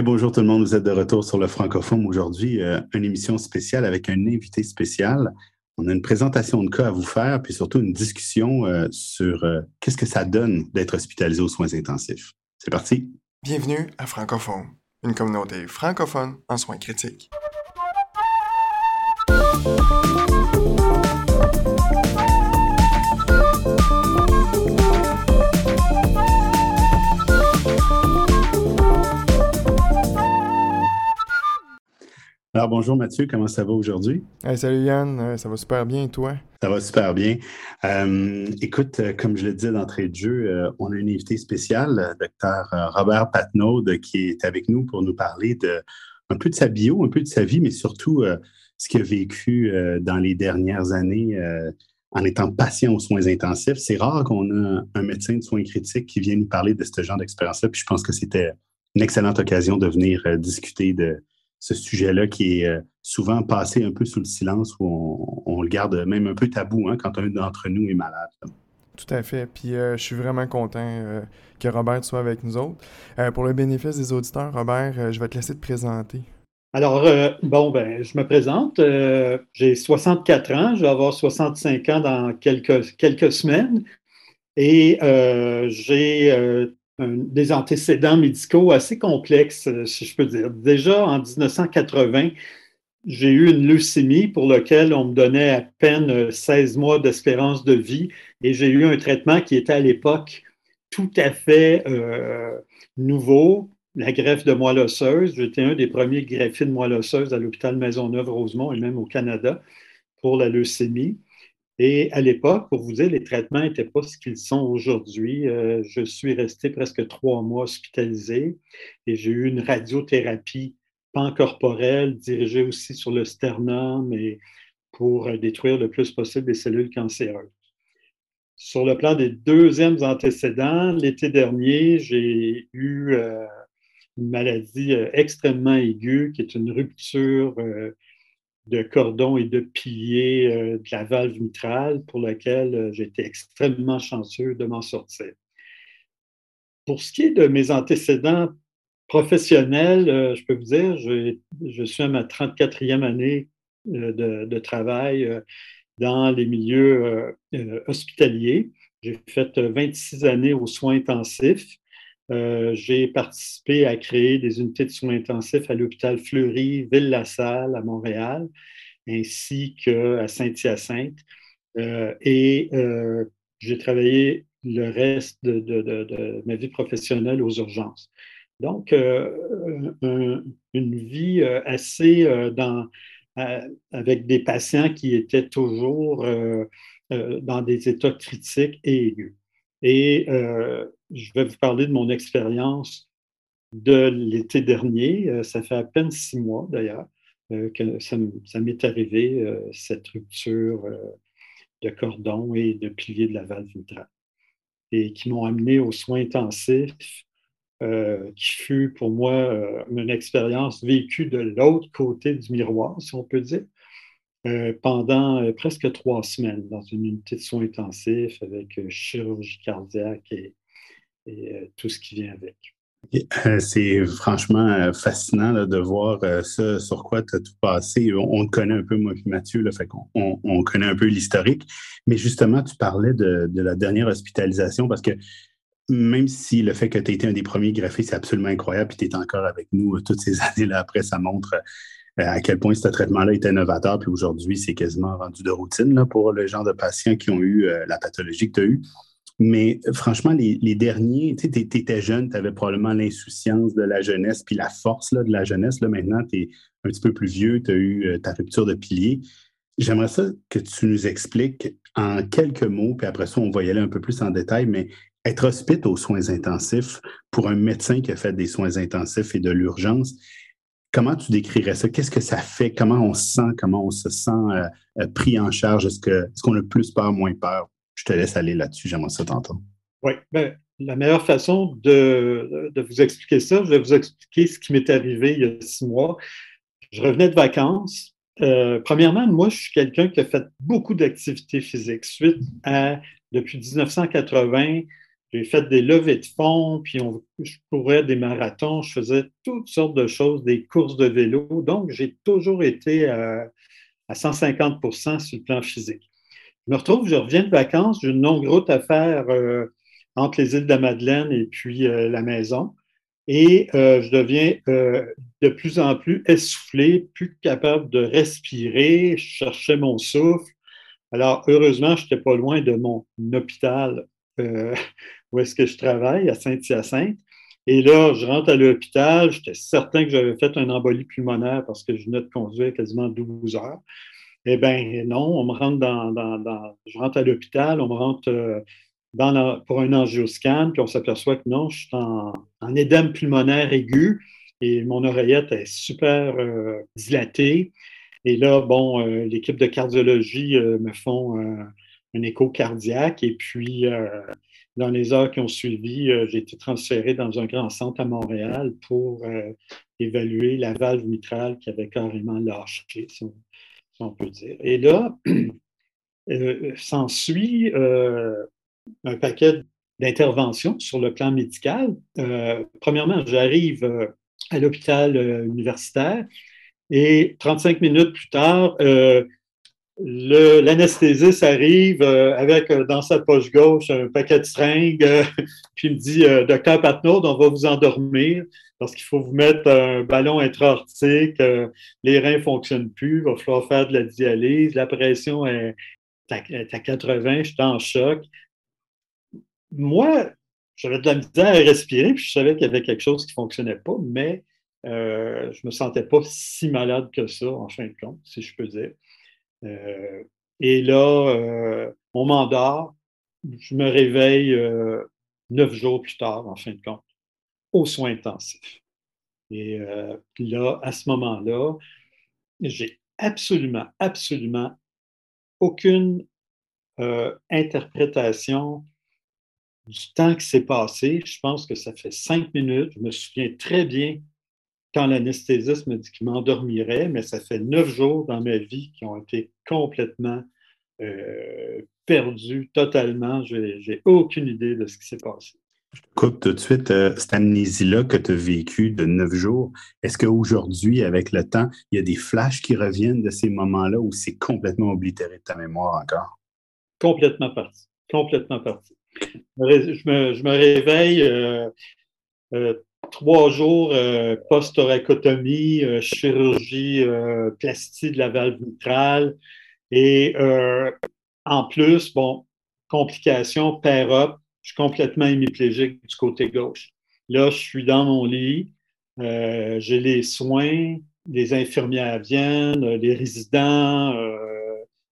bonjour tout le monde, vous êtes de retour sur le francophone aujourd'hui, euh, une émission spéciale avec un invité spécial. On a une présentation de cas à vous faire, puis surtout une discussion euh, sur euh, qu'est-ce que ça donne d'être hospitalisé aux soins intensifs. C'est parti. Bienvenue à Francophone, une communauté francophone en soins critiques. Alors bonjour Mathieu, comment ça va aujourd'hui? salut Yann, euh, ça va super bien, toi? Ça va super bien. Euh, écoute, euh, comme je le disais d'entrée de jeu, on a une invité spéciale, docteur Robert Patnaud, qui est avec nous pour nous parler de un peu de sa bio, un peu de sa vie, mais surtout ce qu'il a vécu dans les dernières années en étant patient aux soins intensifs. C'est rare qu'on a un médecin de soins critiques qui vienne nous parler de ce genre d'expérience-là, puis je pense que c'était une excellente occasion de venir discuter de ce sujet-là qui est euh, souvent passé un peu sous le silence ou on, le garde même un peu tabou hein, quand un d'entre nous est malade. Tout à fait. Puis euh, je suis vraiment content euh, que Robert soit avec nous autres. pour le bénéfice des auditeurs, Robert, je vais te laisser te présenter. Alors, bon, ben, je me présente. j'ai 64 ans. Je vais avoir 65 ans dans quelques, quelques semaines. Et j'ai des antécédents médicaux assez complexes, euh, si je peux dire. Déjà en 1980, j'ai eu une leucémie pour laquelle on me donnait à peine 16 euh, mois d'espérance de vie et j'ai eu un traitement qui était à l'époque tout à fait euh, nouveau, la greffe de moelle osseuse. J'étais un des premiers greffiers de moelle osseuse à l'hôpital Maisonneuve-Rosemont et même au Canada pour la leucémie. Et à l'époque, pour vous dire, les traitements n'étaient pas ce qu'ils sont aujourd'hui. Euh, je suis resté presque trois mois hospitalisé et j'ai eu une radiothérapie pancorporelle dirigée aussi sur le sternum et pour euh, détruire le plus possible les cellules cancéreuses. Sur le plan des deuxièmes antécédents, l'été dernier, j'ai eu euh, une maladie extrêmement aiguë qui est une rupture de cordon et de piliers euh, de la valve mitrale pour laquelle euh, j'étais extrêmement chanceux de m'en sortir. Pour ce qui est de mes antécédents professionnels, euh, je peux vous dire, je, je, suis à ma 34e année de, de, travail dans les milieux hospitaliers. J'ai fait 26 années aux soins intensifs. Euh, j'ai participé à créer des unités de soins intensifs à l'hôpital Fleury, Ville-la-Salle à Montréal, ainsi qu'à Saint-Hyacinthe. Euh, et euh, j'ai travaillé le reste de, ma vie professionnelle aux urgences. Donc, une vie assez avec des patients qui étaient toujours dans des états critiques et aigus. Et je vais vous parler de mon expérience de l'été dernier. Euh, ça fait à peine six mois d'ailleurs euh, que ça, m'est arrivé, euh, cette rupture de cordon et de pilier de la valve mitrale, et qui m'ont amené aux soins intensifs, qui fut pour moi une expérience vécue de l'autre côté du miroir, si on peut dire. Pendant presque trois semaines dans une unité de soins intensifs avec chirurgie cardiaque et euh, tout ce qui vient avec. Euh, c'est franchement euh, fascinant de voir ça, sur quoi tu as tout passé. On, connaît un peu, moi et Mathieu, là, fait on, on, connaît un peu l'historique. Mais justement, tu parlais de, la dernière hospitalisation parce que même si le fait que tu as été un des premiers graphistes, c'est absolument incroyable, puis tu es encore avec nous toutes ces années-là après, ça montre à quel point ce traitement-là était novateur, puis aujourd'hui, c'est quasiment rendu de routine là, pour le genre de patients qui ont eu la pathologie que tu as eue. Mais franchement, les, derniers, tu étais jeune, tu avais probablement l'insouciance de la jeunesse, puis la force de la jeunesse. Là, maintenant, tu es un petit peu plus vieux, tu as eu euh, ta rupture de pilier. J'aimerais ça que tu nous expliques en quelques mots, puis après ça, on va y aller un peu plus en détail, mais être hospite aux soins intensifs pour un médecin qui a fait des soins intensifs et de l'urgence, comment tu décrirais ça? Qu'est-ce que ça fait? Comment on se sent? Comment on se sent euh, euh, pris en charge? Est-ce qu'on a plus peur, moins peur? je te laisse aller là-dessus. J'aimerais ça t'entendre. Oui, ben, la meilleure façon de, de, vous expliquer ça, je vais vous expliquer ce qui m'est arrivé il y a six mois. Je revenais de vacances. Euh, premièrement, moi, je suis quelqu'un qui a fait beaucoup d'activités physiques. Suite à, depuis 1980, j'ai fait des levées de fonds, puis je courais des marathons, je faisais toutes sortes de choses, des courses de vélo. Donc, j'ai toujours été à, 150% sur le plan physique. Je me retrouve, je reviens de vacances, j'ai une longue route à faire euh, entre les îles de la Madeleine et puis euh, la maison. Et euh, je deviens de plus en plus essoufflé, plus capable de respirer. Je cherchais mon souffle. Alors, heureusement, je n'étais pas loin de mon hôpital où est-ce que je travaille, à Saint-Hyacinthe. Et là, je rentre à l'hôpital, j'étais certain que j'avais fait un embolie pulmonaire parce que je venais de conduire quasiment 12 heures. Eh bien, non, on me rentre dans, je rentre à l'hôpital, on me rentre euh, pour un angioscan, puis on s'aperçoit que non, je suis en, édème pulmonaire aigu et mon oreillette est super euh, dilatée. Et là, bon, euh, l'équipe de cardiologie me font un écho cardiaque et puis dans les heures qui ont suivi, euh, j'ai été transféré dans un grand centre à Montréal pour euh, évaluer la valve mitrale qui avait carrément lâché, si on, peut dire. Et là, euh, s'ensuit un paquet d'interventions sur le plan médical. premièrement, j'arrive à l'hôpital universitaire et 35 minutes plus tard, L'anesthésiste arrive euh, avec euh, dans sa poche gauche un paquet de seringues, euh, puis il me dit Docteur Patnaud, on va vous endormir parce qu'il faut vous mettre un ballon intra-aortique, les reins ne fonctionnent plus, il va falloir faire de la dialyse, la pression est à, 80, je suis en choc. Moi, j'avais de la misère à respirer, puis je savais qu'il y avait quelque chose qui ne fonctionnait pas, mais je ne me sentais pas si malade que ça, en fin de compte, si je peux dire. Euh, et là, euh, on m'endort, je me réveille euh, neuf jours plus tard, en fin de compte, aux soins intensifs. Et là, à ce moment-là, j'ai absolument, absolument aucune interprétation du temps qui s'est passé. Je pense que ça fait cinq minutes. Je me souviens très bien quand l'anesthésiste me dit qu'il m'endormirait, mais ça fait neuf jours dans ma vie qui ont été complètement euh, perdus totalement. Je n'ai aucune idée de ce qui s'est passé. Je te coupe tout de suite. Euh, cette amnésie-là que tu as vécue de neuf jours, est-ce qu'aujourd'hui, avec le temps, il y a des flashs qui reviennent de ces moments-là ou c'est complètement oblitéré de ta mémoire encore? Complètement parti. Complètement parti. Je me, réveille euh, trois jours euh, post-thoracotomie, euh, chirurgie euh, plastique de la valve mitrale. Et en plus, bon, complications, pair-up, je suis complètement hémiplégique du côté gauche. Là, je suis dans mon lit, j'ai les soins, les infirmières viennent, les résidents,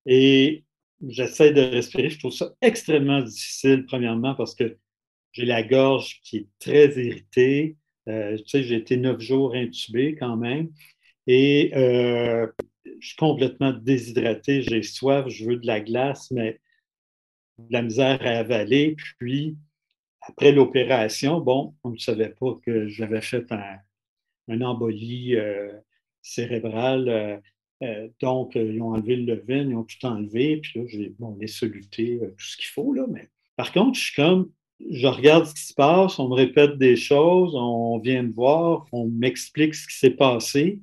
et j'essaie de respirer. Je trouve ça extrêmement difficile, premièrement, parce que j'ai la gorge qui est très irritée. Euh, j'ai été neuf jours intubé quand même. Et euh, je suis complètement déshydraté, j'ai soif, je veux de la glace, mais de la misère à avaler. Puis, après l'opération, bon, on ne savait pas que j'avais fait un, embolie euh, cérébrale. donc, ils ont enlevé le levain, ils ont tout enlevé. Puis là, j'ai bon, les soluté, tout ce qu'il faut. Là, mais par contre, je suis comme je regarde ce qui se passe, on me répète des choses, on vient me voir, on m'explique ce qui s'est passé.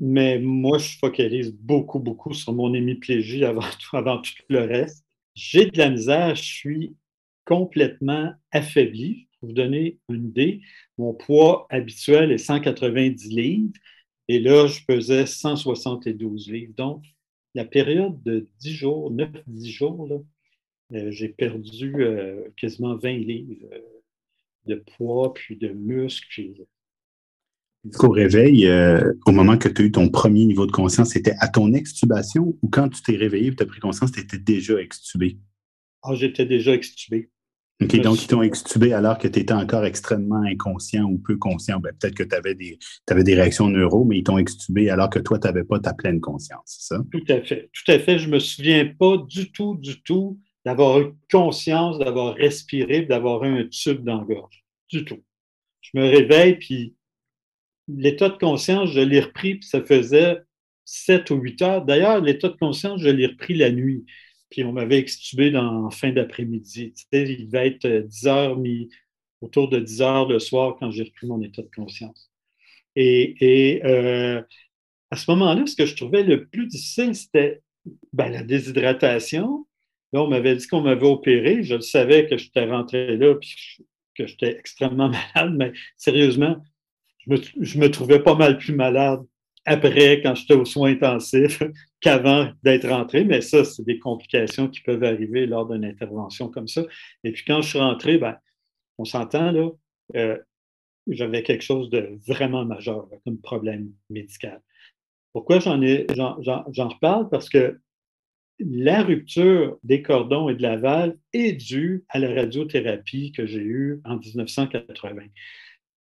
Mais moi, je focalise beaucoup, beaucoup sur mon hémiplégie avant tout, avant tout le reste. J'ai de la misère, je suis complètement affaibli. Pour vous donner une idée, mon poids habituel est 190 livres et là, je pesais 172 livres. Donc, la période de 10 jours, 9-10 jours, là, j'ai perdu euh, quasiment 20 livres euh, de poids, puis de muscles. Au réveil, au moment que tu as eu ton premier niveau de conscience, c'était à ton extubation ou quand tu t'es réveillé et tu as pris conscience, tu étais déjà extubé? Ah, j'étais déjà extubé. OK, donc ils t'ont extubé alors que tu étais encore extrêmement inconscient ou peu conscient. Ben, peut-être que tu avais, des, avais des réactions neuro, mais ils t'ont extubé alors que toi, tu n'avais pas ta pleine conscience, c'est ça? Tout à fait. Tout à fait. Je ne me souviens pas du tout, du tout d'avoir eu conscience, d'avoir respiré, d'avoir eu un tube dans la gorge. Du tout. Je me réveille, puis l'état de conscience, je l'ai repris, puis ça faisait sept ou huit heures. D'ailleurs, l'état de conscience, je l'ai repris la nuit. puis on m'avait extubé en fin d'après-midi. il devait être 10 heures, autour de 10 heures le soir quand j'ai repris mon état de conscience. Et, à ce moment-là, ce que je trouvais le plus difficile, c'était ben, la déshydratation. Là, on m'avait dit qu'on m'avait opéré. Je le savais que j'étais rentré là puis que j'étais extrêmement malade, mais sérieusement, je me, trouvais pas mal plus malade après, quand j'étais aux soins intensifs, qu'avant d'être rentré. Mais ça, c'est des complications qui peuvent arriver lors d'une intervention comme ça. Et puis quand je suis rentré, ben, on s'entend, là, euh, j'avais quelque chose de vraiment majeur comme problème médical. Pourquoi j'en reparle? Parce que la rupture des cordons et de la valve est due à la radiothérapie que j'ai eue en 1980.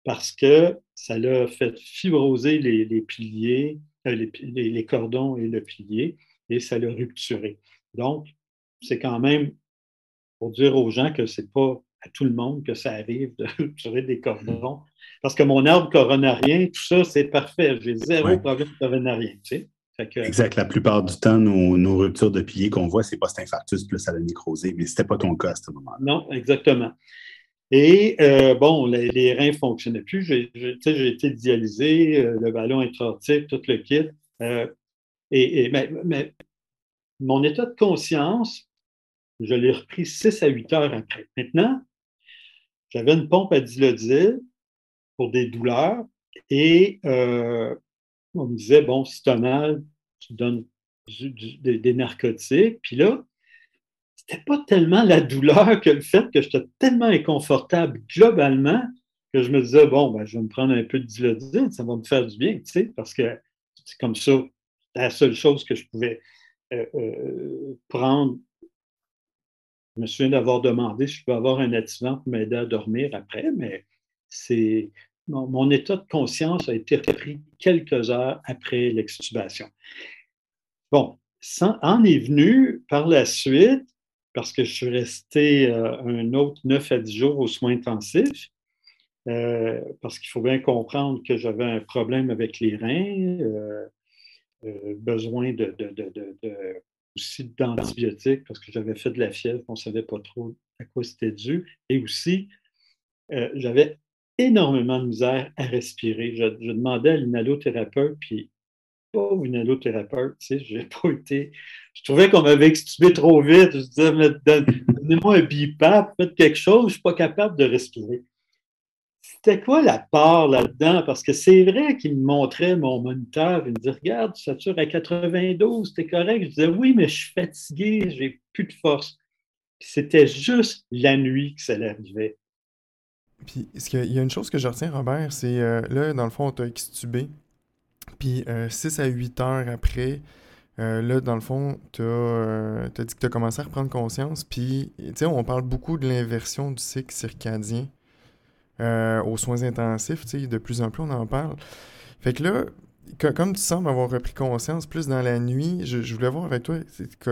Parce que ça l'a fait fibroser les, piliers, euh, les, cordons et le pilier, et ça l'a rupturé. Donc, c'est quand même pour dire aux gens que ce n'est pas à tout le monde que ça arrive de rupturer des cordons. Parce que mon arbre coronarien, tout ça, c'est parfait. J'ai zéro problème coronarien. Tu sais? Exact. La plupart du temps, nos, ruptures de piliers qu'on voit, c'est post-infarctus plus à la nécrosée, mais ce n'était pas ton cas à ce moment-là. Non, exactement. Et euh, bon, les, reins ne fonctionnaient plus. J'ai été dialysé, euh, le ballon intra-aortique, tout le kit. Euh, et, mais, mon état de conscience, je l'ai repris 6 à 8 heures après. Maintenant, j'avais une pompe à dilodil pour des douleurs et on me disait, bon, si tu as mal, tu donnes des, narcotiques. Puis là, c'était pas tellement la douleur que le fait que j'étais tellement inconfortable globalement que je me disais, bon, ben, je vais me prendre un peu de dilodil, ça va me faire du bien, tu sais, parce que c'est comme ça, la seule chose que je pouvais euh, euh, prendre je me souviens d'avoir demandé si je peux avoir un activant pour m'aider à dormir après, mais c'est mon, état de conscience a été repris quelques heures après l'extubation. Bon, en est venu par la suite, parce que je suis resté euh, un autre 9 à 10 jours aux soins intensifs, euh, parce qu'il faut bien comprendre que j'avais un problème avec les reins, euh, besoin de, aussi d'antibiotiques parce que j'avais fait de la fièvre, on ne savait pas trop à quoi c'était dû. Et aussi, j'avais énormément de misère à respirer. Je, demandais à l'inhalothérapeute, puis pas au inhalothérapeute, tu sais, j'ai pas été. Je trouvais qu'on m'avait extubé trop vite. Je disais, donnez-moi un BIPAP, faites quelque chose, je ne suis pas capable de respirer c'était quoi la part là-dedans? Parce que c'est vrai qu'il me montrait mon moniteur, il me disait Regarde, tu satures à 92, c'était correct? Je disais Oui, mais je suis fatigué, j'ai plus de force. C'était juste la nuit que ça arrivait. Puis, il y a une chose que je retiens, Robert, c'est euh, là, dans le fond, on t'a extubé. Puis, 6 euh, à 8 heures après, euh, là, dans le fond, tu dit que tu as commencé à reprendre conscience. Puis, tu sais, on parle beaucoup de l'inversion du cycle circadien. Aux soins intensifs, de plus en plus on en parle. Fait que là, comme tu sembles avoir repris conscience plus dans la nuit, je, voulais voir avec toi,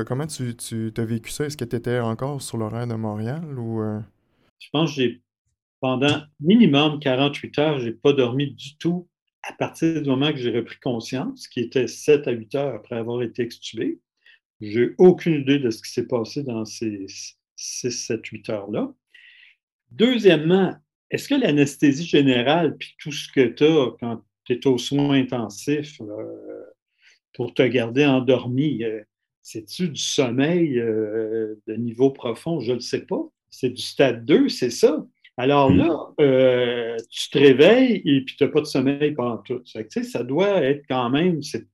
comment tu, tu as vécu ça? Est-ce que tu étais encore sur l'horaire de Montréal ou... Je pense que j'ai, pendant minimum 48 heures, j'ai pas dormi du tout à partir du moment que j'ai repris conscience, qui était 7 à 8 heures après avoir été extubé. J'ai aucune idée de ce qui s'est passé dans ces 6, 7, 8 heures-là. Deuxièmement, est-ce que l'anesthésie générale, puis tout ce que tu as quand tu es aux soins intensifs pour te garder endormi, euh, c'est-tu du sommeil euh, de niveau profond? Je ne le sais pas. C'est du stade 2, c'est ça. Alors hmm. là, euh, tu te réveilles et puis tu n'as pas de sommeil pendant tout. Ça, ça doit être quand même, c'est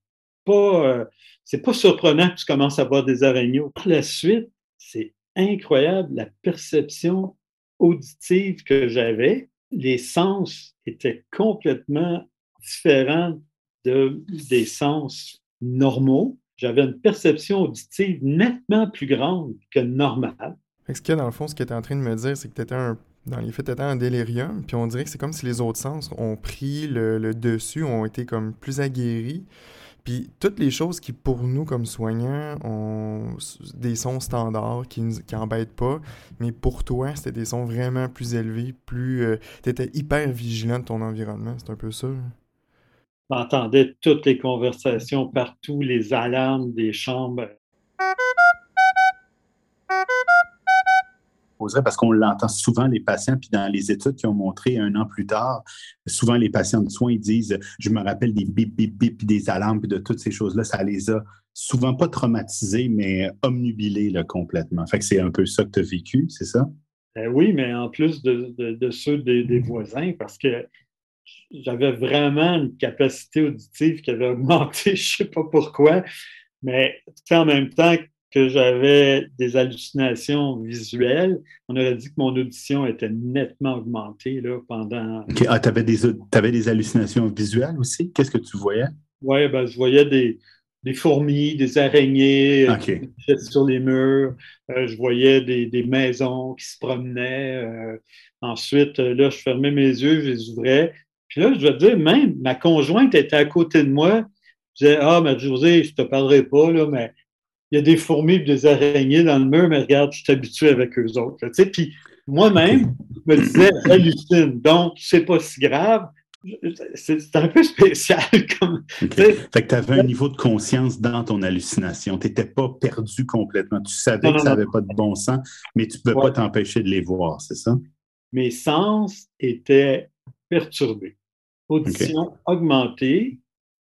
pas, c'est pas surprenant que tu commences à voir des araignées. Par la suite, c'est incroyable la perception auditive que j'avais, les sens étaient complètement différents de, des sens normaux. J'avais une perception auditive nettement plus grande que normale. Ce que dans le fond, ce que tu es en train de me dire, c'est que tu étais un, dans les faits, étais en délirium, puis on dirait que c'est comme si les autres sens ont pris le, le dessus, ont été comme plus aguerris. Puis toutes les choses qui, pour nous, comme soignants, ont des sons standards qui n'embêtent pas, mais pour toi, c'était des sons vraiment plus élevés, plus... Euh, tu étais hyper vigilant de ton environnement, c'est un peu ça? J'entendais toutes les conversations partout, les alarmes des chambres. Parce qu'on l'entend souvent, les patients, puis dans les études qui ont montré un an plus tard, souvent les patients de soins, disent Je me rappelle des bip, bip, bip, des alarmes, puis de toutes ces choses-là, ça les a souvent pas traumatisés, mais omnubilés complètement. Fait que c'est un peu ça que tu as vécu, c'est ça? Ben oui, mais en plus de, ceux des, voisins, parce que j'avais vraiment une capacité auditive qui avait augmenté, je ne sais pas pourquoi, mais en même temps que j'avais des hallucinations visuelles, on aurait dit que mon audition était nettement augmentée là, pendant. Ah, tu avais, avais, des hallucinations visuelles aussi? Qu'est-ce que tu voyais? Oui, ben, je voyais des, des fourmis, des araignées euh, sur les murs. Euh, je voyais des, maisons qui se promenaient. Euh, ensuite, là, je fermais mes yeux, je les ouvrais. Puis là, je dois dire, même ma conjointe était à côté de moi. Je disais, ah, mais José, je te parlerai pas, là, mais il y a des fourmis et des araignées dans le mur, mais regarde, je suis habitué avec eux autres. Tu sais, puis moi-même, je me disais, hallucine, donc c'est pas si grave c'est un peu spécial. Comme, Fait que tu avais un niveau de conscience dans ton hallucination. Tu n'étais pas perdu complètement. Tu savais que ça n'avait pas de bon sens, mais tu ne pouvais pas t'empêcher de les voir, c'est ça? Mes sens étaient perturbés. Audition augmentée,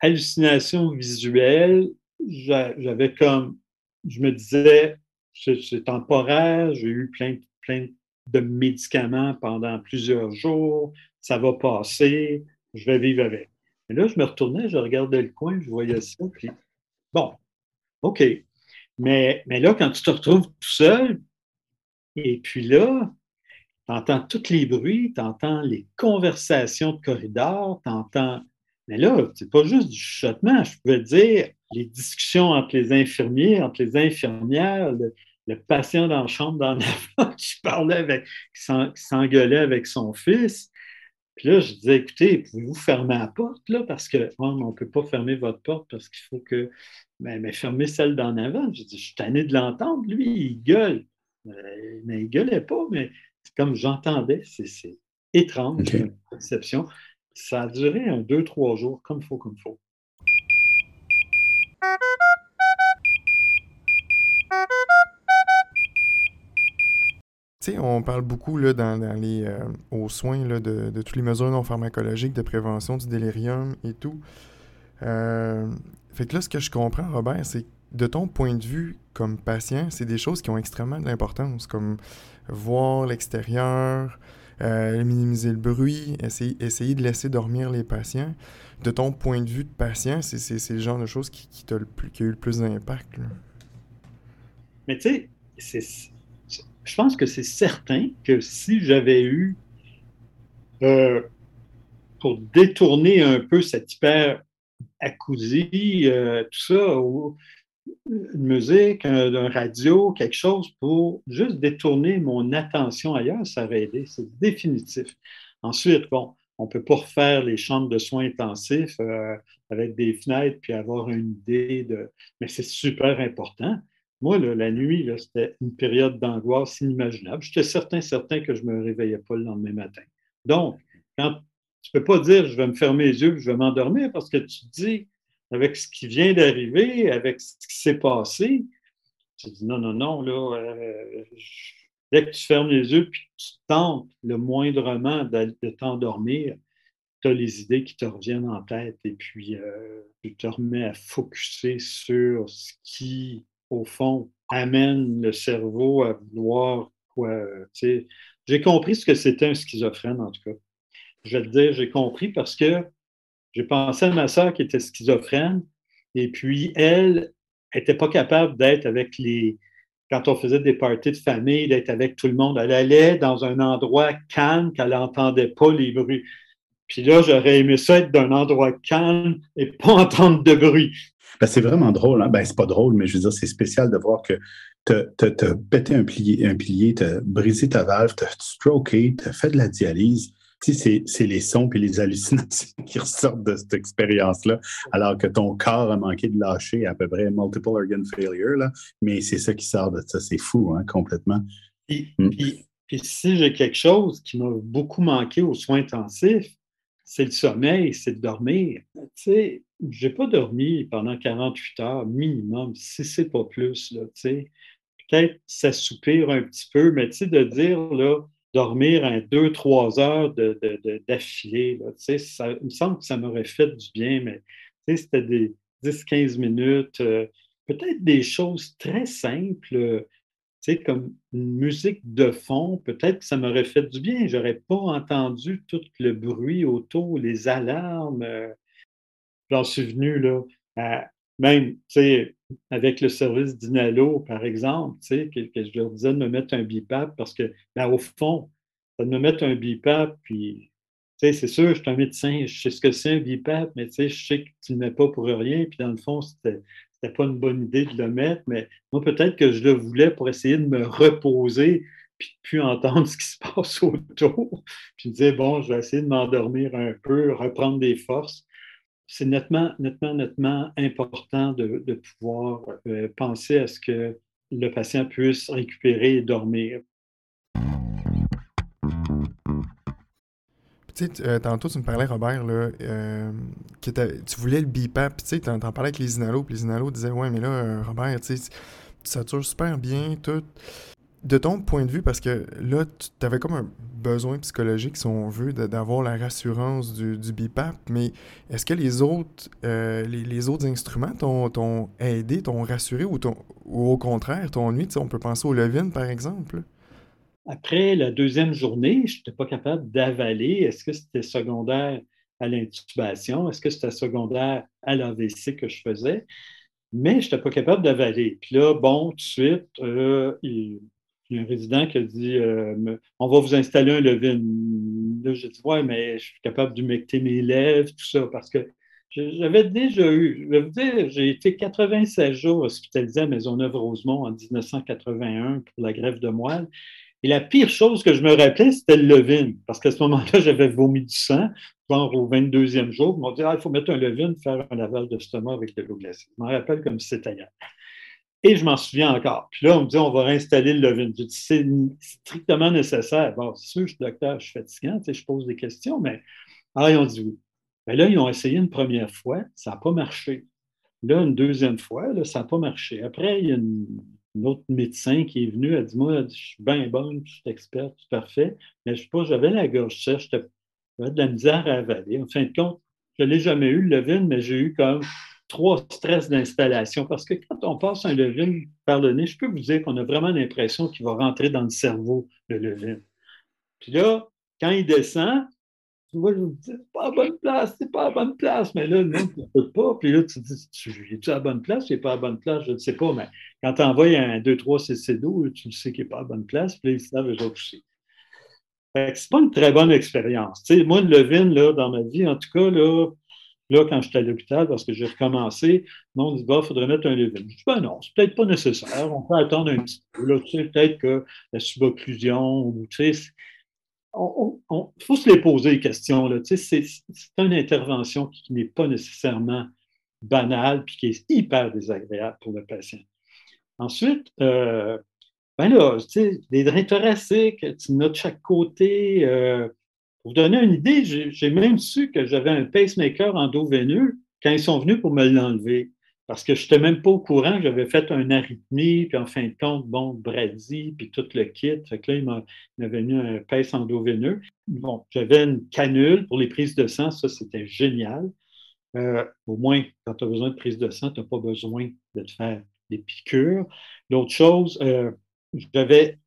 hallucination visuelle. J'avais comme, je me disais, c'est temporaire, j'ai eu plein, plein de médicaments pendant plusieurs jours, ça va passer, je vais vivre avec. Et là, je me retournais, je regardais le coin, je voyais ça, puis bon, OK. Mais, mais là, quand tu te retrouves tout seul, et puis là, tu entends tous les bruits, tu entends les conversations de corridor, tu entends. Mais là, c'est pas juste du chuchotement, je pouvais dire les discussions entre les infirmiers, entre les infirmières, le patient dans la chambre d'en avant qui parlait avec, qui s'engueulait avec son fils. Puis là, je disais, écoutez, pouvez-vous fermer la porte, là, parce que on ne peut pas fermer votre porte parce qu'il faut que. Mais, mais fermez celle d'en avant. Je dis, je suis tanné de l'entendre, lui, il gueule. Euh, mais il gueulait pas, mais comme j'entendais, c'est étrange, une perception. Ça a duré un deux, trois jours, comme il faut, comme il faut. On parle beaucoup là, dans, les, euh, aux soins de, toutes les mesures non pharmacologiques de prévention du délirium et tout. Euh, fait que là, ce que je comprends, Robert, c'est de ton point de vue comme patient, c'est des choses qui ont extrêmement de l'importance, comme voir l'extérieur, euh, minimiser le bruit, essayer, de laisser dormir les patients. De ton point de vue de patient, c'est le genre de choses qui, le plus, a eu le plus d'impact. Mais tu sais, je pense que c'est certain que si j'avais eu, euh, pour détourner un peu cette hyper-acousie, euh, tout ça, ou une musique, un, radio, quelque chose pour juste détourner mon attention ailleurs, ça aurait aidé. C'est définitif. Ensuite, bon, on ne peut pas refaire les chambres de soins intensifs euh, avec des fenêtres puis avoir une idée de. Mais c'est super important. Moi, la nuit, c'était une période d'angoisse inimaginable. J'étais certain, certain que je ne me réveillais pas le lendemain matin. Donc, quand tu ne peux pas dire je vais me fermer les yeux je vais m'endormir parce que tu te dis, avec ce qui vient d'arriver, avec ce qui s'est passé, tu dis non, non, non, là, euh, dès que tu fermes les yeux puis tu tentes le moindrement de, t'endormir, tu as les idées qui te reviennent en tête et puis euh, tu te remets à focuser sur ce qui au fond, amène le cerveau à vouloir quoi. J'ai compris ce que c'était un schizophrène, en tout cas. Je vais te dire, j'ai compris parce que j'ai pensé à ma soeur qui était schizophrène, et puis elle n'était pas capable d'être avec les. Quand on faisait des parties de famille, d'être avec tout le monde, elle allait dans un endroit calme qu'elle n'entendait pas les bruits. Puis là, j'aurais aimé ça être dans un endroit calme et pas entendre de bruit. Ben, c'est vraiment drôle. Hein? Ben, c'est pas drôle, mais je veux dire, c'est spécial de voir que tu as, pété un pilier, un pilier tu as brisé ta valve, tu as stroké, tu as fait de la dialyse. c'est les sons et les hallucinations qui ressortent de cette expérience-là, alors que ton corps a manqué de lâcher à peu près multiple organ failure, là, mais c'est ça qui sort de ça. C'est fou, hein, complètement. Et, mm. si j'ai quelque chose qui m'a beaucoup manqué aux soins intensifs, c'est le sommeil, c'est de dormir. Tu sais, j'ai pas dormi pendant 48 heures minimum, si c'est pas plus, tu sais. peut-être s'assoupir un petit peu, mais tu sais, de dire, là, dormir un deux, trois heures d'affilée, de, tu sais, il me semble que ça m'aurait fait du bien, mais tu sais, c'était des 10-15 minutes, euh, peut-être des choses très simples, comme une musique de fond, peut-être que ça m'aurait fait du bien. J'aurais pas entendu tout le bruit autour, les alarmes. Euh, j'en suis venu, là, même, tu sais, avec le service d'Inalo, par exemple, tu sais, que, je leur disais de me mettre un BIPAP parce que, ben, au fond, de me mettre un BIPAP, puis, tu sais, c'est sûr, je suis un médecin, je sais ce que c'est un BIPAP, mais tu sais, je sais que tu ne le mets pas pour rien, puis dans le fond, c'était pas une bonne idée de le mettre, mais moi, peut-être que je le voulais pour essayer de me reposer, puis de plus entendre ce qui se passe autour. Puis me dire, bon, je vais essayer de m'endormir un peu, reprendre des forces c'est nettement, nettement, nettement important de, pouvoir euh, penser à ce que le patient puisse récupérer et dormir. Tu euh, tantôt, tu me parlais, Robert, là, euh, que tu voulais le BIPAP. Tu sais, tu en parlais avec les Inhalos, puis les Inhalos disaient Ouais, mais là, Robert, tu sais, super bien, tout de ton point de vue, parce que là, tu avais comme un besoin psychologique, si on veut, d'avoir la rassurance du, du, BIPAP, mais est-ce que les autres, euh, les, autres instruments t'ont aidé, t'ont rassuré ou, ou, au contraire t'ont ennuyé? On peut penser au Levin, par exemple. Après la deuxième journée, je n'étais pas capable d'avaler. Est-ce que c'était secondaire à l'intubation? Est-ce que c'était secondaire à l'AVC que je faisais? Mais je n'étais pas capable d'avaler. Puis là, bon, tout de suite, euh, il, y a un résident qui a dit euh, On va vous installer un levain. Là, j'ai dit Ouais, mais je suis capable d'humecter mes lèvres, tout ça, parce que j'avais déjà eu, je vais vous dire, j'ai été 96 jours hospitalisé à Maisonneuve-Rosemont en 1981 pour la grève de moelle. Et la pire chose que je me rappelais, c'était le levain, parce qu'à ce moment-là, j'avais vomi du sang, genre au 22e jour. Ils m'ont dit ah, il faut mettre un levain, faire un lavage de stomac avec de l'eau glacée. Je m'en rappelle comme si c'était hier. Et je m'en souviens encore. Puis là, on me dit, on va réinstaller le Levin. Je dis, c'est strictement nécessaire. Bon, c'est sûr, je suis docteur, je suis fatiguant, tu sais, je pose des questions, mais ah, ils ont dit oui. Mais là, ils ont essayé une première fois, ça n'a pas marché. Là, une deuxième fois, ça n'a pas marché. Après, il y a une, autre médecin qui est venu, elle dit Moi, je suis bien bonne, je suis experte, c'est parfait, mais je sais pas, j'avais la gorge sèche, j'avais de la misère à avaler. En fin de compte, je ne jamais eu, le Levin, mais j'ai eu comme trois stress d'installation. Parce que quand on passe un levain par le nez, je peux vous dire qu'on a vraiment l'impression qu'il va rentrer dans le cerveau, le levain. Puis là, quand il descend, moi, je me dis, c'est pas à bonne place, c'est pas à bonne place. Mais là, non, tu ne peux pas. Puis là, tu dis, es-tu à bonne place? Tu pas à bonne place, je ne sais pas. Mais quand tu envoies un 2-3 cc d'eau, tu sais qu'il n'est pas à bonne place. Puis là, ils savent eux aussi. Fait que c'est pas une très bonne expérience. moi, le Levin, là, dans ma vie, en tout cas, là, Là, quand j'étais à l'hôpital, parce que j'ai recommencé, on dit, bah, il faudrait mettre un levain. Je dis, ben non, c'est peut-être pas nécessaire. On peut attendre un petit peu. Là, tu sais, peut-être que la subocclusion, ou, tu sais, il faut se les poser les questions. C'est une intervention qui, n'est pas nécessairement banale puis qui est hyper désagréable pour le patient. Ensuite, euh, ben là, des drains thoraciques, tu notes chaque côté. Euh, pour vous donner une idée, j'ai même su que j'avais un pacemaker endoveineux quand ils sont venus pour me l'enlever. Parce que je n'étais même pas au courant, j'avais fait un arythmie, puis en fin de compte, bon, Brady, puis tout le kit. Fait que là, il m'avait mis un pace endoveineux. Bon, j'avais une canule pour les prises de sang, ça, c'était génial. Euh, au moins, quand tu as besoin de prise de sang, tu n'as pas besoin de te faire des piqûres. L'autre chose, euh, j'avais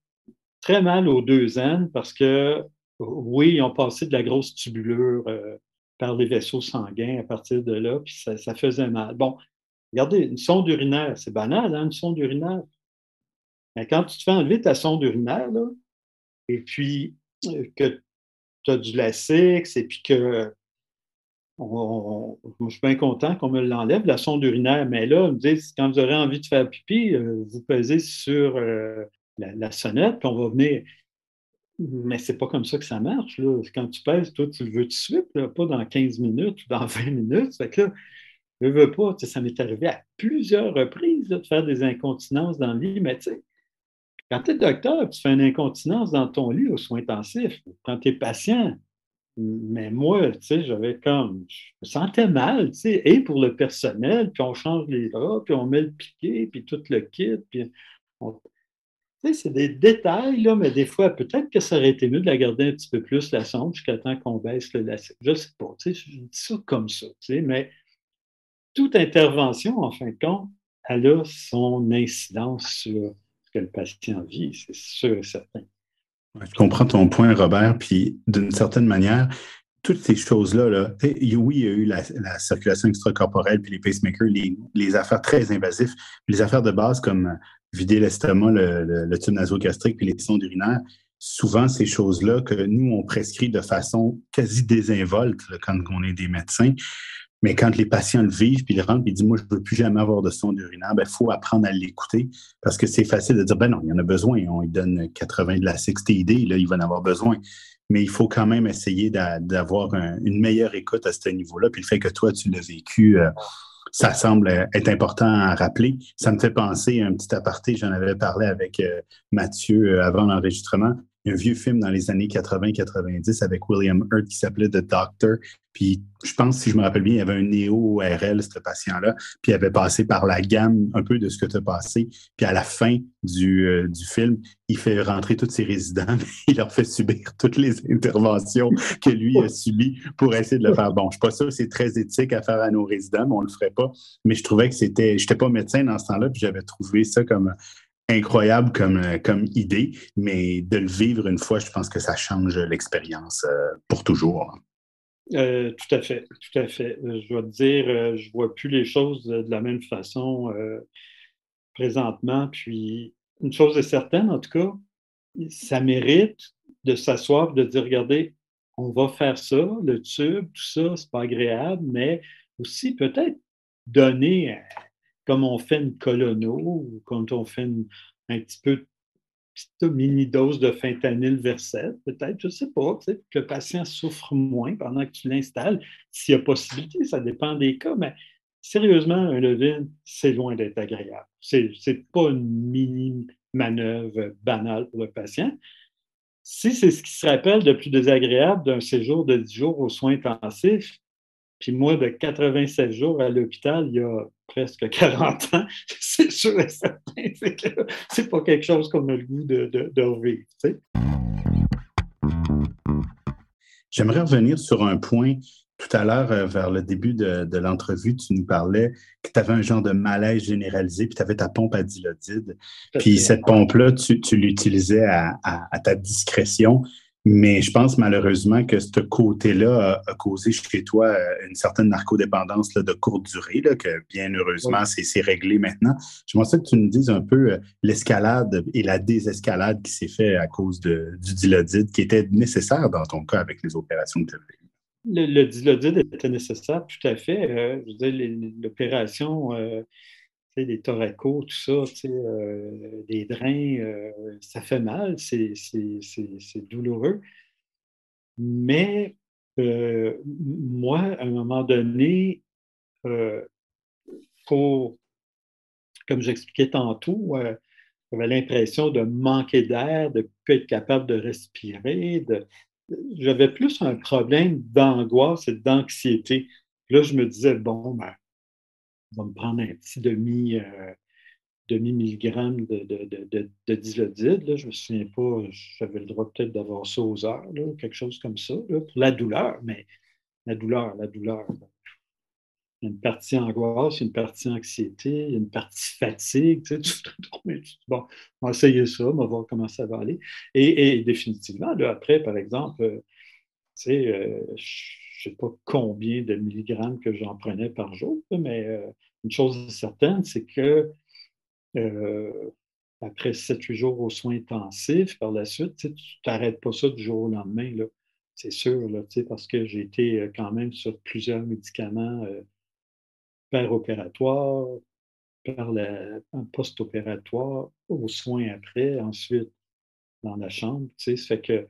très mal aux deux ans parce que oui, ils ont passé de la grosse tubulure euh, par les vaisseaux sanguins à partir de là, puis ça, faisait mal. Bon, regardez, une sonde urinaire, c'est banal, hein, une sonde urinaire. Mais quand tu te fais enlever ta sonde urinaire, là, et puis euh, que tu as du lasix, et puis que je suis bien content qu'on me l'enlève, la sonde urinaire, mais là, me dit, quand vous aurez envie de faire pipi, euh, vous pesez sur la, la, sonnette, puis on va venir. Mais c'est pas comme ça que ça marche. Là. Quand tu pèses, toi, tu le veux tout de suite, pas dans 15 minutes ou dans 20 minutes. Fait que là, je veux pas. Ça m'est arrivé à plusieurs reprises de faire des incontinences dans le lit, mais tu sais, quand tu es docteur, tu fais une incontinence dans ton lit aux soins intensifs, quand tu es patient, mais moi, tu sais, j'avais comme, je me sentais mal, tu sais, et pour le personnel, puis on change les draps, puis on met le piqué, puis tout le kit, puis c'est des détails, là, mais des fois, peut-être que ça aurait été mieux de la garder un petit peu plus, la sonde, jusqu'à temps qu'on baisse le lacet. Je ne sais pas, je dis ça comme ça, mais toute intervention, en fin de compte, elle a son incidence sur ce que le patient vit, c'est sûr et certain. Je comprends ton point, Robert, puis d'une certaine manière, toutes ces choses-là, là, oui, il y a eu la, circulation extracorporelle, puis les pacemakers, les, affaires très invasives, les affaires de base comme vider l'estomac, le, tube nasogastrique, puis les sondes urinaires, souvent ces choses-là que nous, on prescrit de façon quasi désinvolte quand on est des médecins. Mais quand les patients le vivent, puis ils rentrent, puis ils disent Moi, je ne veux plus jamais avoir de sonde urinaire, il ben, faut apprendre à l'écouter parce que c'est facile de dire Ben non, il y en a besoin. On lui donne 80 de la 60ID, là, il va en avoir besoin. Mais il faut quand même essayer d'avoir une meilleure écoute à ce niveau-là. Puis le fait que toi, tu l'as vécu, euh, ça semble être important à rappeler. Ça me fait penser à un petit aparté, j'en avais parlé avec euh, Mathieu euh, avant l'enregistrement. Un vieux film dans les années 80-90 avec William Hurt qui s'appelait The Doctor. Puis je pense, si je me rappelle bien, il y avait un néo-ORL, ce patient-là, puis il avait passé par la gamme un peu de ce que tu as passé. Puis à la fin du, euh, du film, il fait rentrer tous ses résidents, il leur fait subir toutes les interventions que lui a subies pour essayer de le faire. Bon, je ne suis pas sûr que c'est très éthique à faire à nos résidents, mais on ne le ferait pas. Mais je trouvais que c'était. Je n'étais pas médecin dans ce temps-là, puis j'avais trouvé ça comme incroyable comme, comme idée, mais de le vivre une fois, je pense que ça change l'expérience euh, pour toujours. Euh, tout à fait, tout à fait. Euh, je dois te dire, euh, je ne vois plus les choses de, la même façon présentement. Puis, une chose est certaine, en tout cas, ça mérite de s'asseoir de dire, regardez, on va faire ça, le tube, tout ça, c'est pas agréable, mais aussi peut-être donner, comme on fait une colono ou quand on fait un petit peu petite mini-dose de fentanyl versette, peut-être, je ne sais pas, que le patient souffre moins pendant que tu l'installes. S'il y a possibilité, ça dépend des cas, mais sérieusement, un Levin, c'est loin d'être agréable. Ce n'est pas une mini-manœuvre banale pour le patient. Si c'est ce qui se rappelle de plus désagréable d'un séjour de 10 jours aux soins intensifs, puis moi, de 87 jours à l'hôpital, il y a presque 40 ans, c'est sûr et certain. C'est pas quelque chose qu'on a le goût de, de, revivre. J'aimerais revenir sur un point. Tout à l'heure, euh, vers le début de, l'entrevue, tu nous parlais que tu avais un genre de malaise généralisé, puis tu avais ta pompe à dilodide. Puis cette pompe-là, tu, l'utilisais à, ta discrétion. Mais je pense malheureusement que ce côté-là a, causé chez toi euh, une certaine narcodépendance là, de courte durée, là, que bien heureusement, c'est réglé maintenant. Je ça que tu nous dises un peu euh, l'escalade et la désescalade qui s'est fait à cause de, du dilodide qui était nécessaire dans ton cas avec les opérations que tu as le, le, dilodide était nécessaire, tout à fait. Euh, je veux dire, l'opération des thoracos, tout ça, euh, des drains, euh, ça fait mal, c'est douloureux. Mais euh, moi, à un moment donné, pour, comme j'expliquais tantôt, j'avais l'impression de manquer d'air, de ne plus être capable de respirer. j'avais plus un problème d'angoisse et d'anxiété. Là, je me disais, bon, ben, va me prendre un petit demi, euh, demi milligramme de, de, de, dilodide. Là. Je ne me souviens pas, j'avais le droit peut-être d'avoir ça aux heures, là, quelque chose comme ça, pour la douleur, mais la douleur, la douleur. Il y a une partie angoisse, une partie anxiété, une partie fatigue. Tu sais, bon, on va essayer ça, on va voir comment ça va aller. Et, définitivement, là, après, par exemple, euh, tu sais, euh, je ne sais pas combien de milligrammes que j'en prenais par jour, mais euh, une chose certaine, c'est que euh, après 7-8 jours aux soins intensifs, par la suite, tu n'arrêtes pas ça du jour au lendemain. C'est sûr, là, parce que j'ai été euh, quand même sur plusieurs médicaments opératoires par la post-opératoire, aux soins après, ensuite dans la chambre. Ça fait que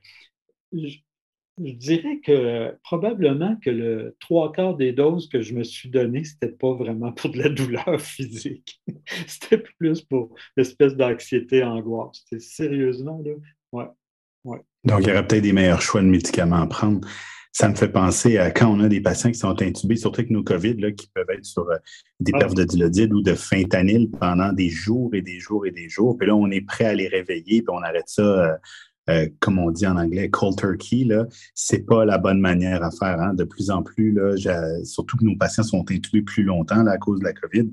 je dirais que probablement que le trois quarts des doses que je me suis données, ce n'était pas vraiment pour de la douleur physique. c'était plus pour l'espèce d'anxiété, angoisse. C'était sérieusement, là. Ouais. Donc, il y aurait peut-être des meilleurs choix de médicaments à prendre. Ça me fait penser à quand on a des patients qui sont intubés, surtout avec nos COVID, là, qui peuvent être sur euh, des perfs de dilodide ou de fentanyl pendant des jours et des jours et des jours. Puis là, on est prêt à les réveiller, puis on arrête ça, euh, comme on dit en anglais, cold turkey. Là, c'est pas la bonne manière à faire. Hein. De plus en plus, là, surtout que nos patients sont intubés plus longtemps là, à cause de la COVID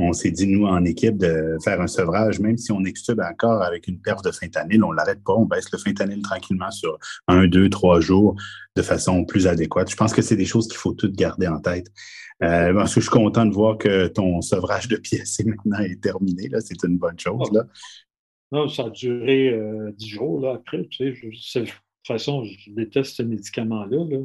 on s'est dit, nous, en équipe, de faire un sevrage, même si on extube encore avec une perf de fentanyl, on ne l'arrête pas, on baisse le fentanyl tranquillement sur un, deux, trois jours de façon plus adéquate. Je pense que c'est des choses qu'il faut toutes garder en tête. Euh, parce que je suis content de voir que ton sevrage de est maintenant est terminé. C'est une bonne chose. Là. Non, ça a duré euh, dix jours là, après. Tu sais, de toute façon, je déteste ce médicament-là. Là.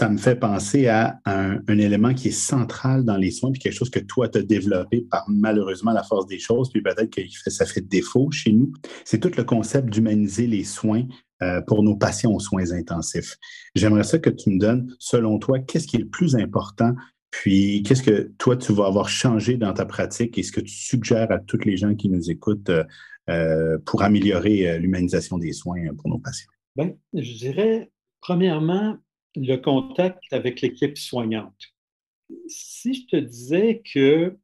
ça me fait penser à un, élément qui est central dans les soins, puis quelque chose que toi, tu as développé par malheureusement la force des choses, puis peut-être que ça fait défaut chez nous. C'est tout le concept d'humaniser les soins euh, pour nos patients aux soins intensifs. J'aimerais ça que tu me donnes, selon toi, qu'est-ce qui est le plus important, puis qu'est-ce que toi, tu vas avoir changé dans ta pratique et ce que tu suggères à toutes les gens qui nous écoutent euh, euh, pour améliorer l'humanisation des soins pour nos patients? Bien, je dirais, premièrement, le contact avec l'équipe soignante. Si je te disais que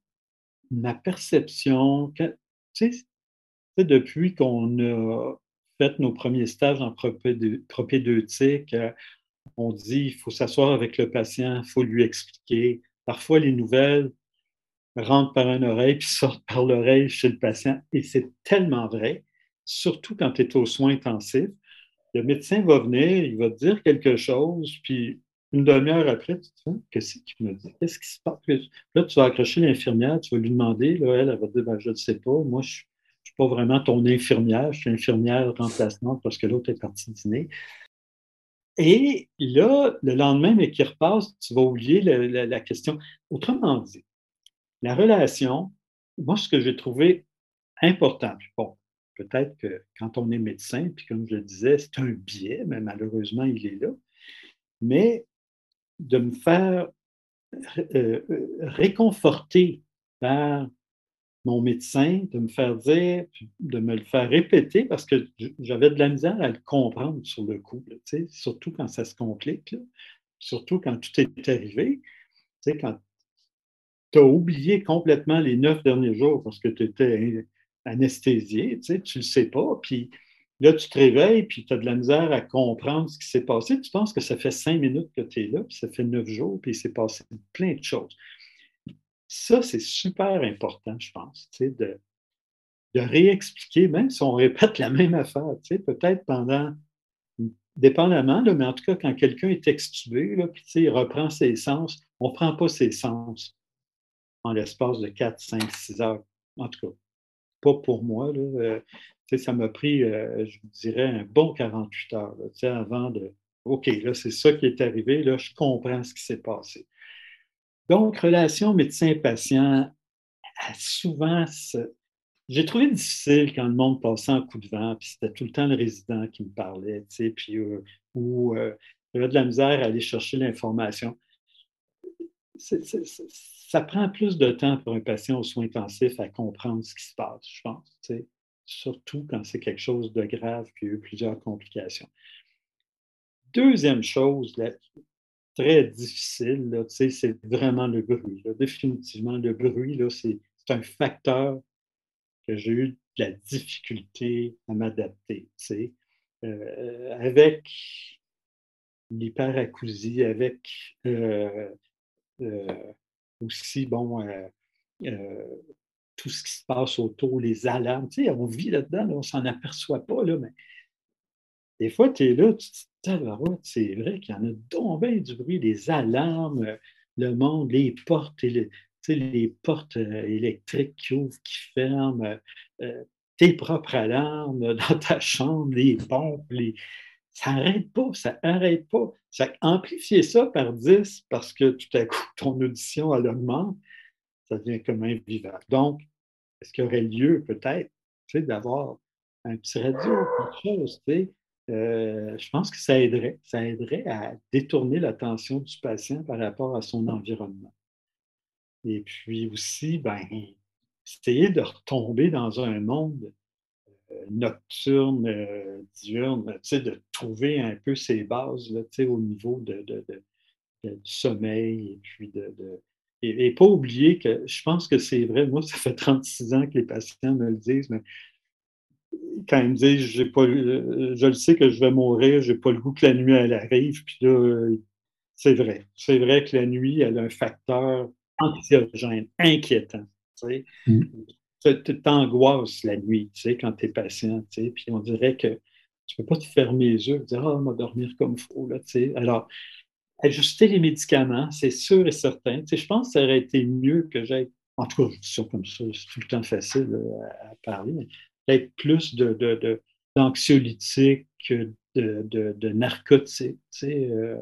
ma perception, tu sais, depuis qu'on a fait nos premiers stages en propédeutique, euh, on dit il faut s'asseoir avec le patient, il faut lui expliquer. Parfois, les nouvelles rentrent par une oreille puis sortent par l'oreille chez le patient. Et c'est tellement vrai, surtout quand tu es aux soins intensifs le médecin va venir, il va te dire quelque chose, puis une demi-heure après, tu te dis, qu'est-ce qu'il me dit? Qu'est-ce qui se passe? Là, tu vas accrocher l'infirmière, tu vas lui demander, là, elle, elle va te dire, ben, je ne sais pas, moi, je ne suis pas vraiment ton infirmière, je suis infirmière remplaçante parce que l'autre est parti dîner. Et là, le lendemain, mais qui repasse, tu vas oublier la, question. Autrement dit, la relation, moi, ce que j'ai trouvé important, bon, Peut-être que quand on est médecin, puis comme je le disais, c'est un biais, mais malheureusement, il est là. Mais de me faire euh, euh, réconforter par mon médecin, de me faire dire, de me le faire répéter, parce que j'avais de la misère à le comprendre sur le coup, surtout quand ça se complique, surtout quand tout est arrivé. Quand tu as oublié complètement les neuf derniers jours parce que tu étais anesthésié, tu tu le sais pas, puis là, tu te réveilles, puis tu as de la misère à comprendre ce qui s'est passé. Tu penses que ça fait cinq minutes que tu es là, puis ça fait neuf jours, puis il s'est passé plein de choses. Ça, c'est super important, je pense, de, de réexpliquer, même si on répète la même affaire, peut-être pendant, dépendamment, mais en tout cas, quand quelqu'un est extubé, là, il reprend ses sens, on ne prend pas ses sens en l'espace de 4, 5, 6 heures, en tout cas pas pour moi. Euh, ça m'a pris, euh, je vous dirais, un bon 48 heures avant de. OK, là, c'est ça qui est arrivé, là, je comprends ce qui s'est passé. Donc, relation médecin-patient, souvent, j'ai trouvé difficile quand le monde passait en coup de vent, puis c'était tout le temps le résident qui me parlait, puis, euh, ou j'avais de la misère à aller chercher l'information ça prend plus de temps pour un patient aux soins intensifs à comprendre ce qui se passe, je pense. Surtout quand c'est quelque chose de grave qui a eu plusieurs complications. Deuxième chose, très difficile, c'est vraiment le bruit. Définitivement, le bruit, c'est un facteur que j'ai eu de la difficulté à m'adapter. Euh, avec l'hyperacousie, avec euh, euh, aussi, bon, tout ce qui se passe autour, les alarmes. Tu sais, on vit là-dedans, on ne s'en aperçoit pas, là, mais des fois, tu es là, tu te dis, c'est vrai qu'il y en a donc bien du bruit, les alarmes, le monde, les portes, et les portes électriques qui ouvrent, qui ferment, tes propres alarmes dans ta chambre, les pompes, les, ça n'arrête pas, ça n'arrête pas. Ça, amplifier ça par 10 parce que tout à coup, ton audition, elle augmente, ça devient comme invivable. Donc, est-ce qu'il y aurait lieu peut-être d'avoir un petit radio, quelque chose, euh, je pense que ça aiderait. Ça aiderait à détourner l'attention du patient par rapport à son environnement. Et puis aussi, ben, essayer de retomber dans un monde nocturne, diurne, de trouver un peu ses bases là, au niveau de, du sommeil et puis de, et, pas oublier que je pense que c'est vrai, moi, ça fait 36 ans que les patients me le disent, mais quand ils me disent j'ai pas, je le sais que je vais mourir, j'ai pas le goût que la nuit elle arrive, puis là, c'est vrai. C'est vrai que la nuit, elle a un facteur anxiogène, inquiétant. Tu sais. Mm. t'angoisses la nuit, tu sais, quand tu es patient, tu sais, puis on dirait que tu peux pas te fermer les yeux et dire « Ah, on va dormir comme il faut », là, tu sais. Alors, ajuster les médicaments, c'est sûr et certain. Tu sais, je pense que ça aurait été mieux que j'aille, en tout cas, je dis ça comme ça, c'est tout le temps facile à, parler, peut-être plus de, d'anxiolytiques que de, narcotiques. Euh,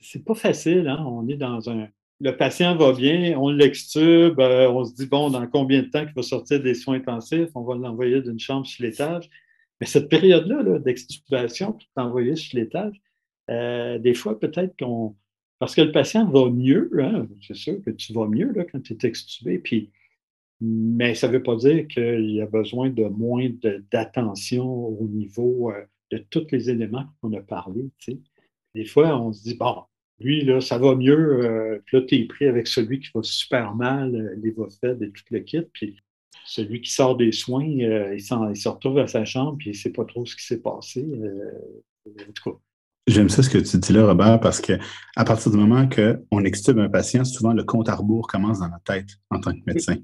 c'est pas facile, hein? On est dans un. Le patient va bien, on l'extube, euh, on se dit, bon, dans combien de temps qu'il va sortir des soins intensifs, on va l'envoyer d'une chambre sur l'étage. Mais cette période-là -là, d'extubation, pour t'envoyer sur l'étage, euh, des fois, peut-être qu'on. Parce que le patient va mieux, hein, c'est sûr que tu vas mieux quand tu es extubé, puis, mais ça ne veut pas dire qu'il y a besoin de moins d'attention au niveau euh, de tous les éléments qu'on a parlé. Des fois, on se dit, bon, lui, là, ça va mieux, euh, puis là, tu es pris avec celui qui va super mal, les va et tout le kit, puis celui qui sort des soins, il, il, se retrouve à sa chambre, puis il ne sait pas trop ce qui s'est passé. en tout cas, J'aime ça ce que tu dis là, Robert, parce que à partir du moment qu'on extube un patient, souvent le compte à rebours commence dans la tête en tant que médecin.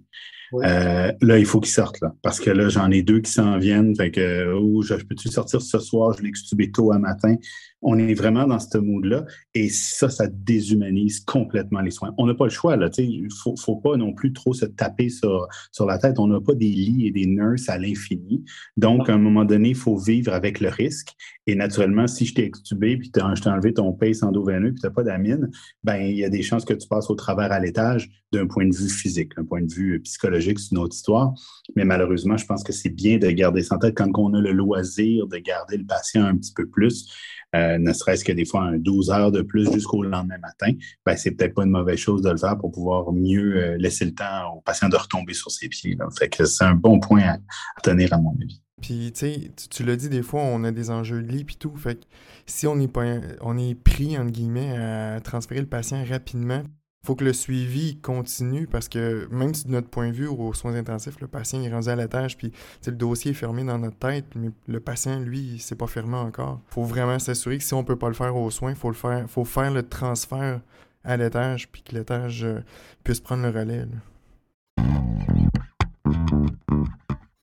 Euh, là, il faut qu'il sorte, là, parce que là, j'en ai deux qui s'en viennent. Fait que, oh, je, peux-tu sortir ce soir? Je l'ai extubé tôt à matin? On est vraiment dans ce mood-là. Et ça, ça déshumanise complètement les soins. On n'a pas le choix, là. Il ne faut, faut, pas non plus trop se taper sur, sur la tête. On n'a pas des lits et des nurses à l'infini. Donc, à un moment donné, il faut vivre avec le risque. Et naturellement, si je t'ai extubé, puis je t'ai enlevé ton pace endoveineux, puis tu n'as pas d'amine, ben il y a des chances que tu passes au travers à l'étage d'un point de vue physique, d'un point de vue psychologique, c'est une autre histoire. Mais malheureusement, je pense que c'est bien de garder ça en tête quand on a le loisir de garder le patient un petit peu plus, euh, ne serait-ce que des fois un 12 heures de plus jusqu'au lendemain matin, ben, c'est peut-être pas une mauvaise chose de le faire pour pouvoir mieux euh, laisser le temps au patient de retomber sur ses pieds. Fait que c'est un bon point à, tenir à mon avis. Puis, tu sais, tu l'as dit, des fois, on a des enjeux de lit puis tout. Fait que si on est, pas, on est pris, entre guillemets, à transférer le patient rapidement, faut que le suivi continue parce que même si de notre point de vue aux soins intensifs, le patient est rendu à l'étage puis le dossier est fermé dans notre tête, mais le patient, lui, c'est pas fermé encore. faut vraiment s'assurer que si on peut pas le faire aux soins, faut le faire, faut faire le transfert à l'étage puis que l'étage euh, puisse prendre le relais.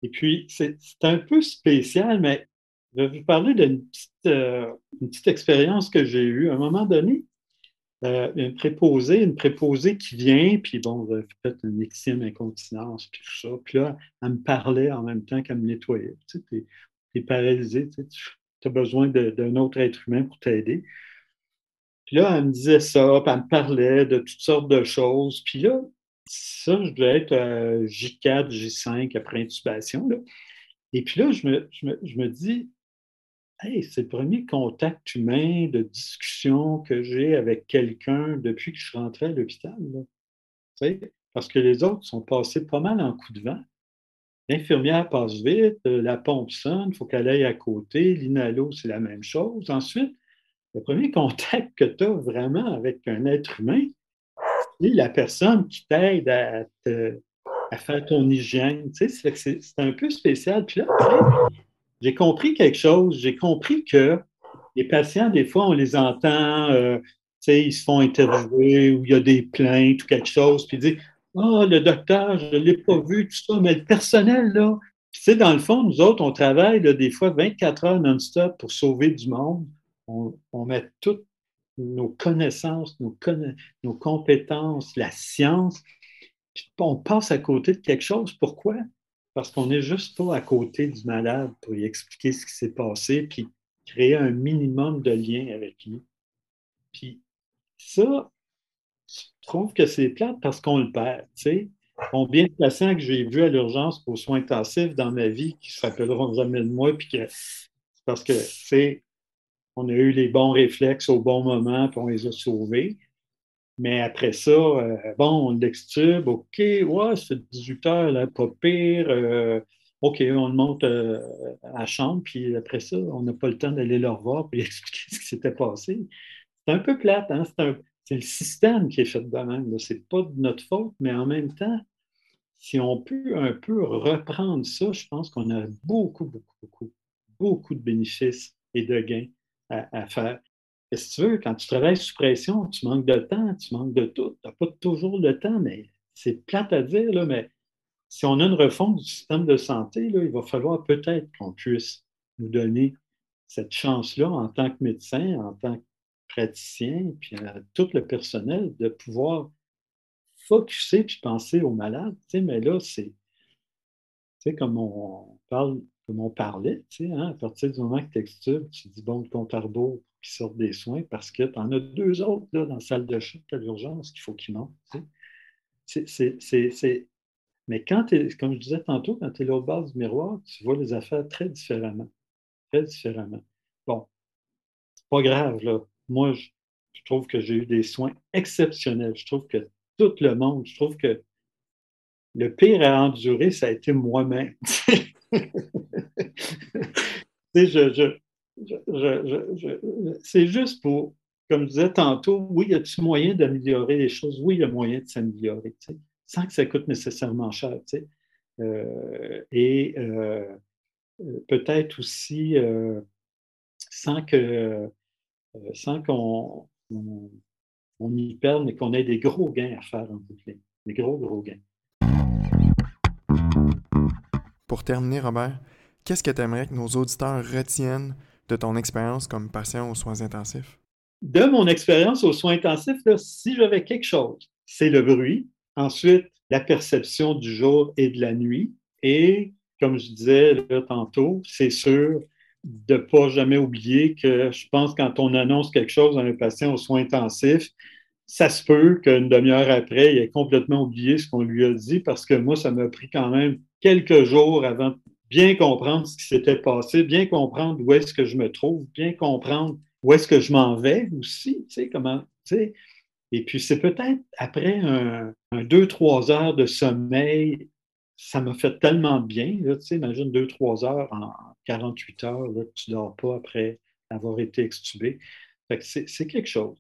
Et puis, c'est un peu spécial, mais je vais vous parler d'une petite, euh, petite expérience que j'ai eue. À un moment donné, euh, une préposée, une préposée qui vient, puis bon, fait une extrême incontinence, puis tout ça. Puis là, elle me parlait en même temps qu'elle me nettoyait. Tu sais, es, paralysé, tu as besoin d'un autre être humain pour t'aider. Puis là, elle me disait ça, puis elle me parlait de toutes sortes de choses. Puis là, ça, je devais être J4, J5 après intubation. Là. Et puis là, je me, je me, je me dis, c'est le premier contact humain de discussion que j'ai avec quelqu'un depuis que je suis à l'hôpital. Parce que les autres sont passés pas mal en coup de vent. L'infirmière passe vite, euh, la pompe sonne, il faut qu'elle aille à côté, l'inhalo, c'est la même chose. Ensuite, le premier contact que tu as vraiment avec un être humain, c'est la personne qui t'aide à, faire ton hygiène. c'est un peu spécial. Puis là, j'ai compris quelque chose. J'ai compris que les patients, des fois, on les entend, euh, ils se font interviewer ou il y a des plaintes ou quelque chose, puis ils disent Ah, le docteur, je ne l'ai pas vu, tout ça, mais le personnel, là. Puis, dans le fond, nous autres, on travaille des fois 24 heures non-stop pour sauver du monde. On, met toutes nos connaissances, nos, nos compétences, la science, puis on passe à côté de quelque chose. Pourquoi? Parce qu'on n'est juste pas à côté du malade pour lui expliquer ce qui s'est passé, puis créer un minimum de lien avec lui. Puis ça, je trouve que c'est plate parce qu'on le perd. Tu sais. Combien de patients que j'ai vus à l'urgence pour soins intensifs dans ma vie qui se rappelleront jamais de moi, puis que parce que, c'est on a eu les bons réflexes au bon moment, puis on les a sauvés. Mais après ça, euh, bon, on l'extube, OK, ouais, c'est 18 heures, là, pas pire. Euh, OK, on le monte à la chambre, puis après ça, on n'a pas le temps d'aller leur voir et expliquer ce qui s'était passé. C'est un peu plate, hein? c'est le système qui est fait de même. Ce n'est pas de notre faute, mais en même temps, si on peut un peu reprendre ça, je pense qu'on a beaucoup, beaucoup, beaucoup, beaucoup de bénéfices et de gains à, faire. Qu'est-ce que tu veux? Quand tu travailles sous pression, tu manques de temps, tu manques de tout. Tu n'as pas toujours le temps, mais c'est plate à dire, là, mais si on a une refonte du système de santé, là, il va falloir peut-être qu'on puisse nous donner cette chance-là en tant que médecin, en tant que praticien, puis à tout le personnel, de pouvoir focuser puis penser aux malades. mais là, c'est comme on parle, comme on parlait, hein, à partir du moment que tu extubes, tu dis bon, le compte à rebours qui sortent des soins parce que tu en as deux autres là, dans la salle de chute à l'urgence qu'il faut qu'ils montent. Mais quand tu comme je disais tantôt, quand tu es l'autre base du miroir, tu vois les affaires très différemment. Très différemment. Bon, c'est pas grave, là moi, je, trouve que j'ai eu des soins exceptionnels. Je trouve que tout le monde, je trouve que le pire à endurer, ça a été moi-même. c'est juste pour, comme je disais tantôt, oui, y a-t-il moyen d'améliorer les choses? Oui, il y a moyen de s'améliorer, sans que ça coûte nécessairement cher. Euh, et euh, peut-être aussi euh, sans qu'on on, y perde, mais qu'on ait des gros gains à faire en boucle. Des gros, gros gains. Pour terminer, Robert, qu'est-ce que tu aimerais que nos auditeurs retiennent de ton expérience comme patient aux soins intensifs? De mon expérience aux soins intensifs, si j'avais quelque chose, c'est le bruit. Ensuite, la perception du jour et de la nuit. Et, comme je disais tantôt, c'est sûr, de ne pas jamais oublier que je pense quand on annonce quelque chose à un patient aux soins intensifs, ça se peut qu'une demi-heure après, il ait complètement oublié ce qu'on lui a dit parce que moi, ça m'a pris quand même quelques jours avant bien comprendre ce qui s'était passé, bien comprendre où est-ce que je me trouve, bien comprendre où est-ce que je m'en vais aussi, tu sais, comment, tu sais. Et puis, c'est peut-être après un, un deux, trois heures de sommeil ça m'a fait tellement bien. Là, tu sais, imagine deux, trois heures en 48 heures là, que tu ne dors pas après avoir été extubé. c'est quelque chose.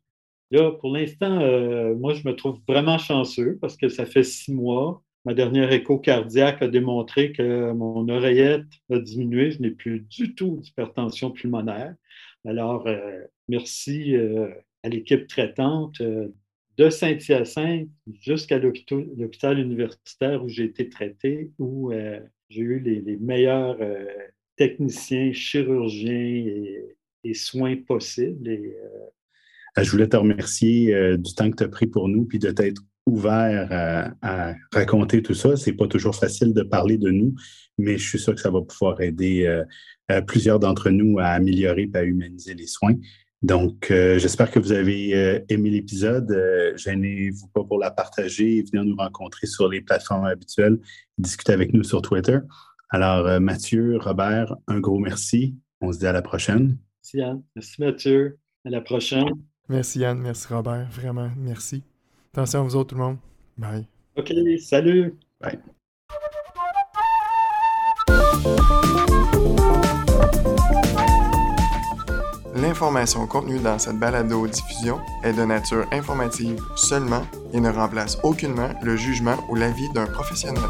Là, pour l'instant, euh, moi, je me trouve vraiment chanceux parce que ça fait six mois. Ma dernière écho cardiaque a démontré que mon oreillette a diminué. Je n'ai plus du tout d'hypertension pulmonaire. Alors, euh, merci euh, à l'équipe traitante de Saint-Hyacinthe jusqu'à l'hôpital universitaire où j'ai été traité, où euh, j'ai eu les, meilleurs euh, techniciens, chirurgiens et, soins possibles. Et, euh, Je voulais te remercier du temps que tu as pris pour nous, puis de t'être ouvert à, raconter tout ça. C'est pas toujours facile de parler de nous, mais je suis sûr que ça va pouvoir aider plusieurs d'entre nous à améliorer et à humaniser les soins. Donc, euh, j'espère que vous avez euh, aimé l'épisode. Euh, gênez-vous pas pour la partager venir nous rencontrer sur les plateformes habituelles, discuter avec nous sur Twitter. Alors, Mathieu, Robert, un gros merci. On se dit à la prochaine. Merci Yann. Merci Mathieu. À la prochaine. Merci Yann. Merci Robert. Vraiment, merci. Attention à vous autres, tout le monde. Bye. OK, salut. Bye. L'information contenue dans cette balado-diffusion est de nature informative seulement et ne remplace aucunement le jugement ou l'avis d'un professionnel.